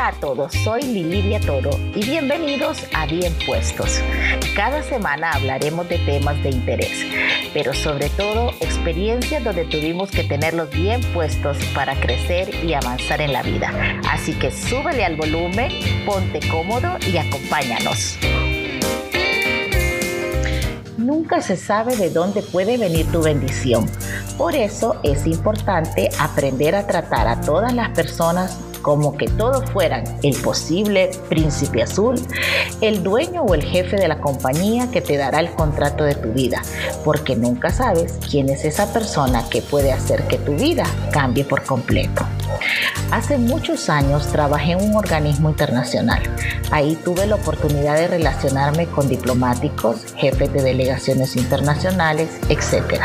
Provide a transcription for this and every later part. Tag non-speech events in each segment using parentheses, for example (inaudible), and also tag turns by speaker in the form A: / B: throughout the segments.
A: Hola a todos, soy Lilidia Toro y bienvenidos a Bien Puestos. Cada semana hablaremos de temas de interés, pero sobre todo experiencias donde tuvimos que tenerlos bien puestos para crecer y avanzar en la vida. Así que súbele al volumen, ponte cómodo y acompáñanos. Nunca se sabe de dónde puede venir tu bendición. Por eso es importante aprender a tratar a todas las personas como que todos fueran el posible príncipe azul, el dueño o el jefe de la compañía que te dará el contrato de tu vida, porque nunca sabes quién es esa persona que puede hacer que tu vida cambie por completo. Hace muchos años trabajé en un organismo internacional. Ahí tuve la oportunidad de relacionarme con diplomáticos, jefes de delegaciones internacionales, etc.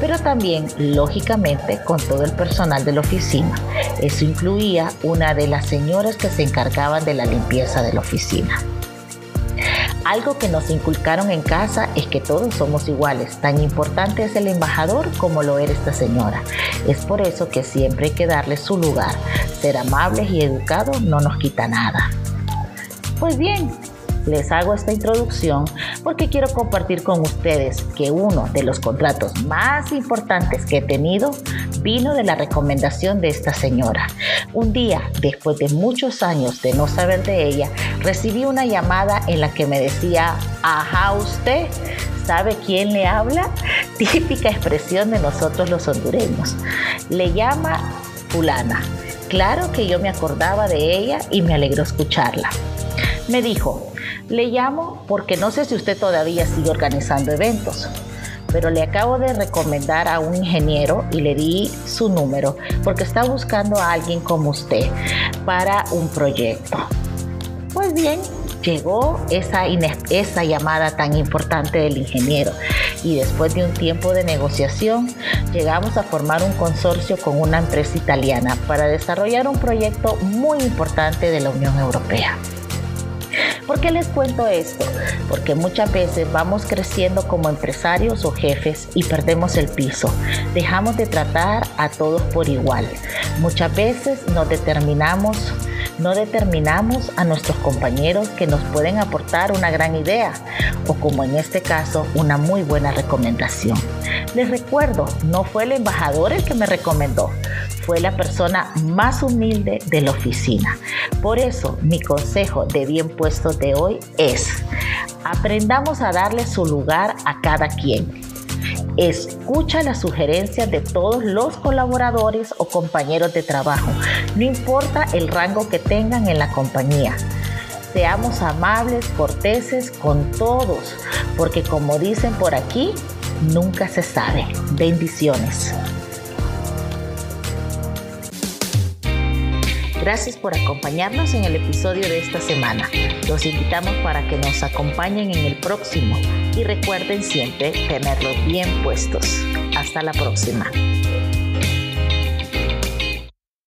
A: Pero también, lógicamente, con todo el personal de la oficina. Eso incluía una de las señoras que se encargaban de la limpieza de la oficina. Algo que nos inculcaron en casa es que todos somos iguales. Tan importante es el embajador como lo era esta señora. Es por eso que siempre hay que darle su lugar. Ser amables y educados no nos quita nada. Pues bien, les hago esta introducción porque quiero compartir con ustedes que uno de los contratos más importantes que he tenido vino de la recomendación de esta señora. Un día, después de muchos años de no saber de ella, recibí una llamada en la que me decía, ajá usted, ¿sabe quién le habla? (laughs) Típica expresión de nosotros los hondureños. Le llama fulana. Claro que yo me acordaba de ella y me alegró escucharla. Me dijo, le llamo porque no sé si usted todavía sigue organizando eventos, pero le acabo de recomendar a un ingeniero y le di su número porque está buscando a alguien como usted para un proyecto. Pues bien, llegó esa, llamada tan importante del ingeniero y después de un tiempo de negociación llegamos a formar un consorcio con una empresa italiana para desarrollar un proyecto muy importante de la Unión Europea. ¿Por qué les cuento esto? Porque muchas veces vamos creciendo como empresarios o jefes y perdemos el piso. Dejamos de tratar a todos por igual. Muchas veces nos determinamos no determinamos a nuestros compañeros que nos pueden aportar una gran idea o como en este caso una muy buena recomendación. Les recuerdo, no fue el embajador el que me recomendó, fue la persona más humilde de la oficina. Por eso mi consejo de bien puesto de hoy es, aprendamos a darle su lugar a cada quien Escucha las sugerencias de todos los colaboradores o compañeros de trabajo, no importa el rango que tengan en la compañía. Seamos amables, corteses con todos, porque como dicen por aquí, nunca se sabe. Bendiciones. Gracias por acompañarnos en el episodio de esta semana. Los invitamos para que nos acompañen en el próximo y recuerden siempre tenerlos bien puestos. Hasta la próxima.